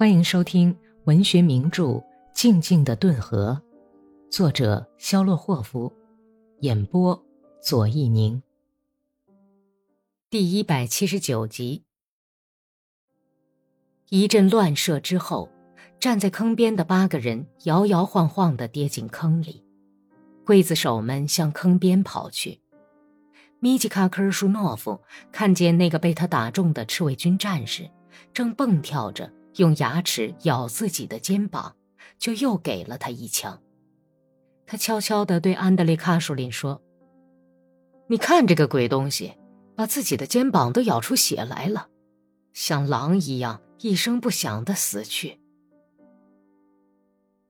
欢迎收听文学名著《静静的顿河》，作者肖洛霍夫，演播左一宁。第一百七十九集。一阵乱射之后，站在坑边的八个人摇摇晃晃的跌进坑里，刽子手们向坑边跑去。米吉卡科尔舒诺夫看见那个被他打中的赤卫军战士，正蹦跳着。用牙齿咬自己的肩膀，就又给了他一枪。他悄悄地对安德烈·卡舒林说：“你看这个鬼东西，把自己的肩膀都咬出血来了，像狼一样一声不响地死去。”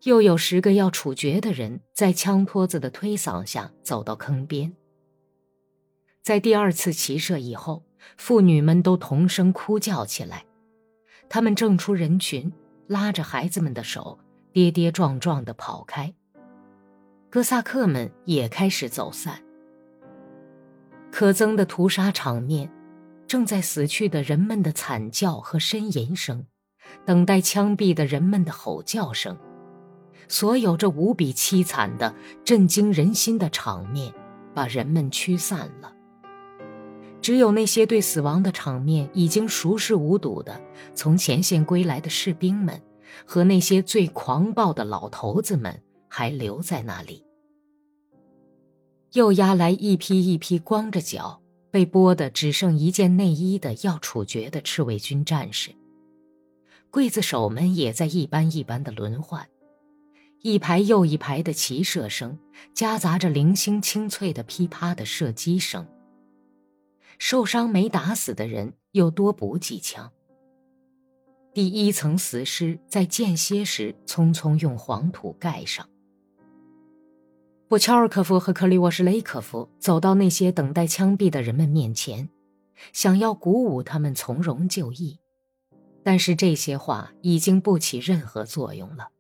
又有十个要处决的人在枪托子的推搡下走到坑边。在第二次骑射以后，妇女们都同声哭叫起来。他们挣出人群，拉着孩子们的手，跌跌撞撞地跑开。哥萨克们也开始走散。可憎的屠杀场面，正在死去的人们的惨叫和呻吟声，等待枪毙的人们的吼叫声，所有这无比凄惨的、震惊人心的场面，把人们驱散了。只有那些对死亡的场面已经熟视无睹的从前线归来的士兵们，和那些最狂暴的老头子们还留在那里。又押来一批一批光着脚、被剥得只剩一件内衣的要处决的赤卫军战士。刽子手们也在一班一班的轮换，一排又一排的齐射声，夹杂着零星清脆的噼啪的射击声。受伤没打死的人又多补几枪。第一层死尸在间歇时匆匆用黄土盖上。布乔尔科夫和克里沃什雷科夫走到那些等待枪毙的人们面前，想要鼓舞他们从容就义，但是这些话已经不起任何作用了。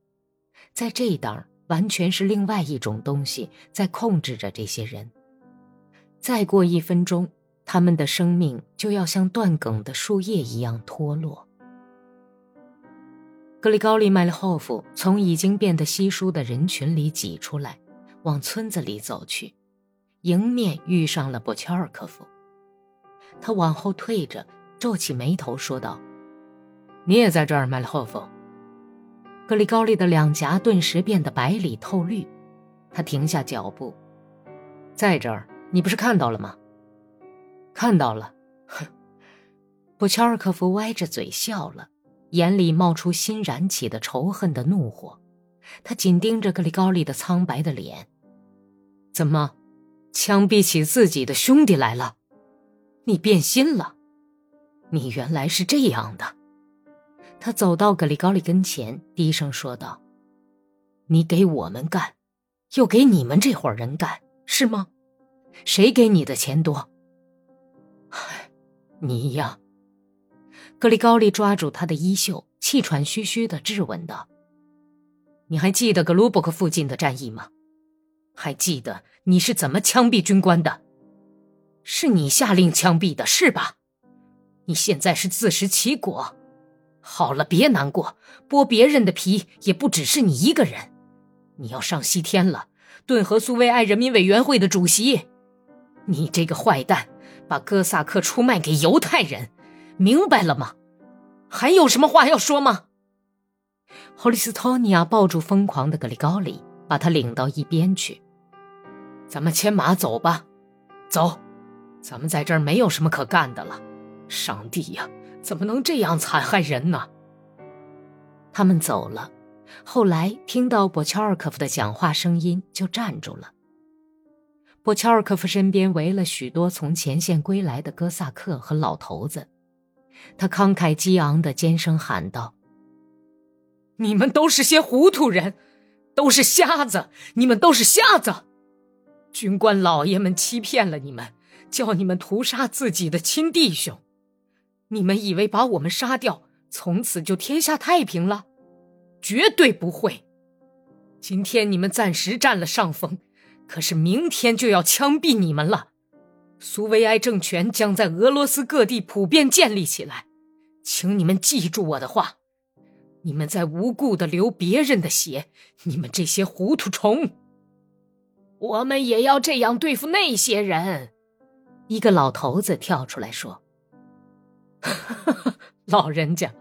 在这当，完全是另外一种东西在控制着这些人。再过一分钟。他们的生命就要像断梗的树叶一样脱落。格里高利·麦利霍夫从已经变得稀疏的人群里挤出来，往村子里走去，迎面遇上了波切尔科夫。他往后退着，皱起眉头说道：“你也在这儿，麦利霍夫。”格里高利的两颊顿时变得白里透绿，他停下脚步：“在这儿，你不是看到了吗？”看到了，哼！布乔尔科夫歪着嘴笑了，眼里冒出新燃起的仇恨的怒火。他紧盯着格里高利的苍白的脸。怎么，枪毙起自己的兄弟来了？你变心了？你原来是这样的。他走到格里高利跟前，低声说道：“你给我们干，又给你们这伙人干，是吗？谁给你的钱多？”嗨，你呀，格里高利抓住他的衣袖，气喘吁吁的质问道：“你还记得格鲁伯克附近的战役吗？还记得你是怎么枪毙军官的？是你下令枪毙的，是吧？你现在是自食其果。好了，别难过，剥别人的皮也不只是你一个人。你要上西天了，顿河苏维埃人民委员会的主席。你这个坏蛋！”把哥萨克出卖给犹太人，明白了吗？还有什么话要说吗？霍利斯托尼亚抱住疯狂的格里高里，把他领到一边去。咱们牵马走吧，走，咱们在这儿没有什么可干的了。上帝呀，怎么能这样残害人呢？他们走了，后来听到波乔尔科夫的讲话声音，就站住了。波乔尔科夫身边围了许多从前线归来的哥萨克和老头子，他慷慨激昂的尖声喊道：“你们都是些糊涂人，都是瞎子！你们都是瞎子！军官老爷们欺骗了你们，叫你们屠杀自己的亲弟兄。你们以为把我们杀掉，从此就天下太平了？绝对不会！今天你们暂时占了上风。”可是明天就要枪毙你们了，苏维埃政权将在俄罗斯各地普遍建立起来，请你们记住我的话，你们在无故的流别人的血！你们这些糊涂虫！我们也要这样对付那些人！一个老头子跳出来说：“ 老人家，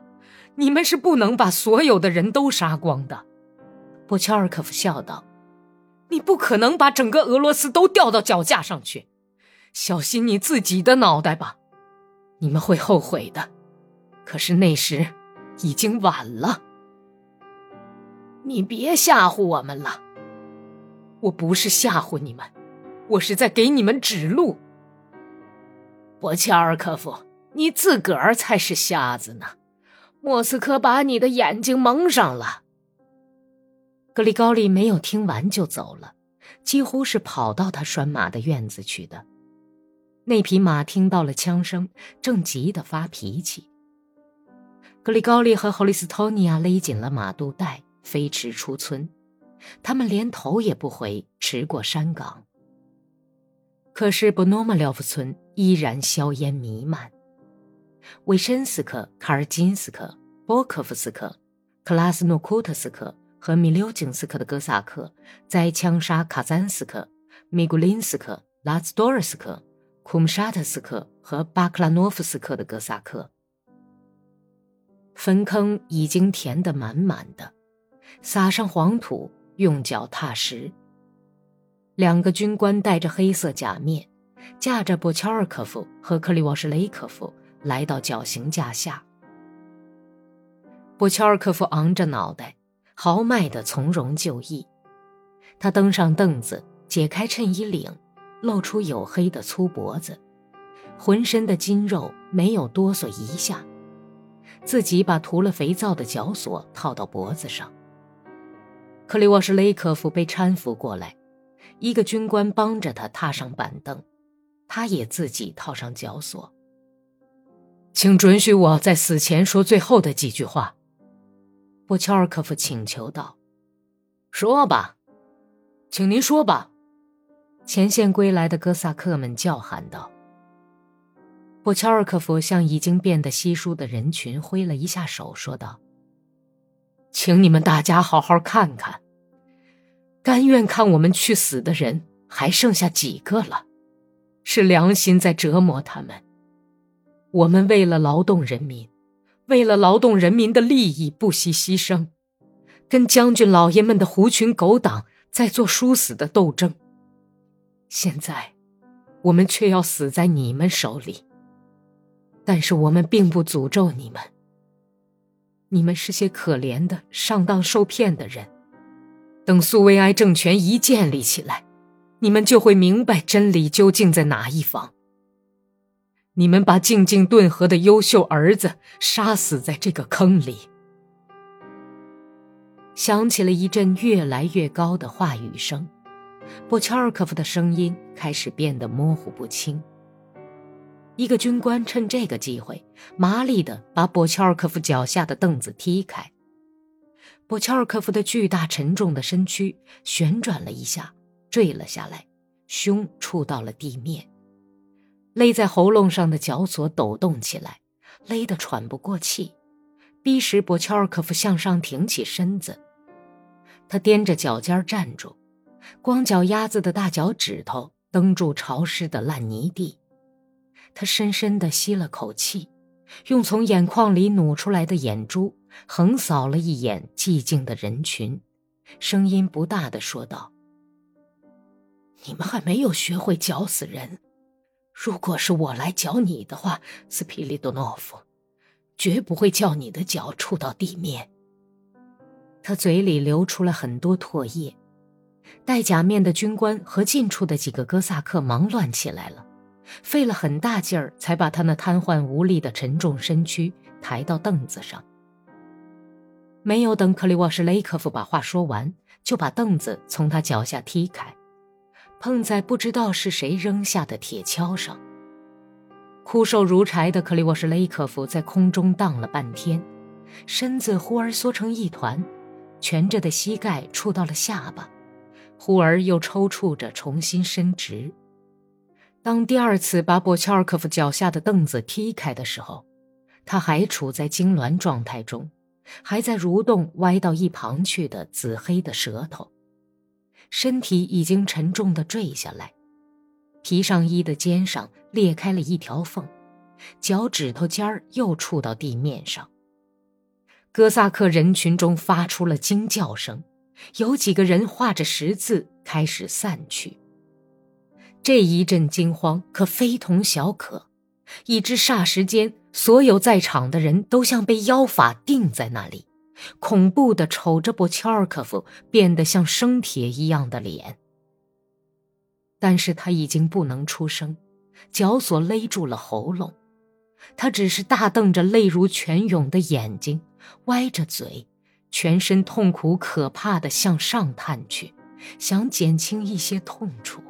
你们是不能把所有的人都杀光的。”波乔尔科夫笑道：“你不可能把整个俄罗斯都吊到脚架上去，小心你自己的脑袋吧！你们会后悔的。可是那时……”已经晚了，你别吓唬我们了。我不是吓唬你们，我是在给你们指路。博切尔科夫，你自个儿才是瞎子呢！莫斯科把你的眼睛蒙上了。格里高利没有听完就走了，几乎是跑到他拴马的院子去的。那匹马听到了枪声，正急得发脾气。格里高利和霍利斯托尼亚勒紧了马肚带，飞驰出村。他们连头也不回，驰过山岗。可是布诺马廖夫村依然硝烟弥漫。维申斯克、卡尔金斯克、波科夫斯克、克拉斯诺库特斯克和米留金斯克的哥萨克在枪杀卡赞斯克、米古林斯克、拉兹多尔斯克、库姆沙特斯克和巴克拉诺夫斯克的哥萨克。坟坑已经填得满满的，撒上黄土，用脚踏实。两个军官戴着黑色假面，驾着波乔尔科夫和克里沃什雷科夫来到绞刑架下。波乔尔科夫昂着脑袋，豪迈的从容就义。他登上凳子，解开衬衣领，露出黝黑的粗脖子，浑身的筋肉没有哆嗦一下。自己把涂了肥皂的绞索套到脖子上。克里沃什雷科夫被搀扶过来，一个军官帮着他踏上板凳，他也自己套上绞索。请准许我在死前说最后的几句话，波乔尔科夫请求道：“说吧，请您说吧。”前线归来的哥萨克们叫喊道。波乔尔科夫向已经变得稀疏的人群挥了一下手，说道：“请你们大家好好看看，甘愿看我们去死的人还剩下几个了？是良心在折磨他们。我们为了劳动人民，为了劳动人民的利益不惜牺牲，跟将军老爷们的狐群狗党在做殊死的斗争。现在，我们却要死在你们手里。”但是我们并不诅咒你们。你们是些可怜的、上当受骗的人。等苏维埃政权一建立起来，你们就会明白真理究竟在哪一方。你们把静静顿河的优秀儿子杀死在这个坑里。响起了一阵越来越高的话语声，波乔尔科夫的声音开始变得模糊不清。一个军官趁这个机会，麻利地把波乔尔科夫脚下的凳子踢开。波乔尔科夫的巨大沉重的身躯旋转了一下，坠了下来，胸触到了地面。勒在喉咙上的绞索抖动起来，勒得喘不过气，逼使博乔尔科夫向上挺起身子。他踮着脚尖站住，光脚丫子的大脚趾头蹬住潮湿的烂泥地。他深深地吸了口气，用从眼眶里努出来的眼珠横扫了一眼寂静的人群，声音不大地说道：“你们还没有学会绞死人。如果是我来绞你的话，斯皮利多诺夫，绝不会叫你的脚触到地面。”他嘴里流出了很多唾液，戴假面的军官和近处的几个哥萨克忙乱起来了。费了很大劲儿，才把他那瘫痪无力的沉重身躯抬到凳子上。没有等克里沃什雷科夫把话说完，就把凳子从他脚下踢开，碰在不知道是谁扔下的铁锹上。枯瘦如柴的克里沃什雷科夫在空中荡了半天，身子忽而缩成一团，蜷着的膝盖触到了下巴，忽而又抽搐着重新伸直。当第二次把博乔尔科夫脚下的凳子踢开的时候，他还处在痉挛状态中，还在蠕动歪到一旁去的紫黑的舌头，身体已经沉重的坠下来，皮上衣的肩上裂开了一条缝，脚趾头尖儿又触到地面上。哥萨克人群中发出了惊叫声，有几个人画着十字开始散去。这一阵惊慌可非同小可，以致霎时间，所有在场的人都像被妖法定在那里，恐怖的瞅着波切尔科夫变得像生铁一样的脸。但是他已经不能出声，绞索勒住了喉咙，他只是大瞪着泪如泉涌的眼睛，歪着嘴，全身痛苦可怕的向上探去，想减轻一些痛楚。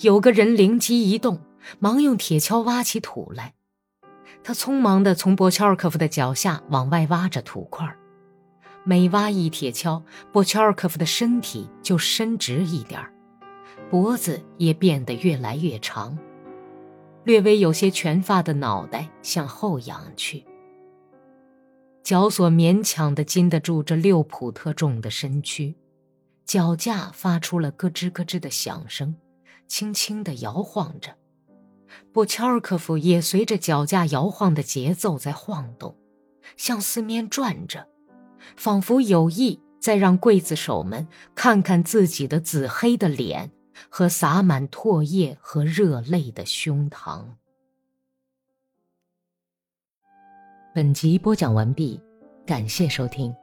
有个人灵机一动，忙用铁锹挖起土来。他匆忙地从波乔尔科夫的脚下往外挖着土块每挖一铁锹，波乔尔科夫的身体就伸直一点脖子也变得越来越长，略微有些全发的脑袋向后仰去。脚索勉强地禁得住这六普特重的身躯，脚架发出了咯吱咯吱的响声。轻轻地摇晃着，布乔尔科夫也随着脚架摇晃的节奏在晃动，向四面转着，仿佛有意在让刽子手们看看自己的紫黑的脸和洒满唾液和热泪的胸膛。本集播讲完毕，感谢收听。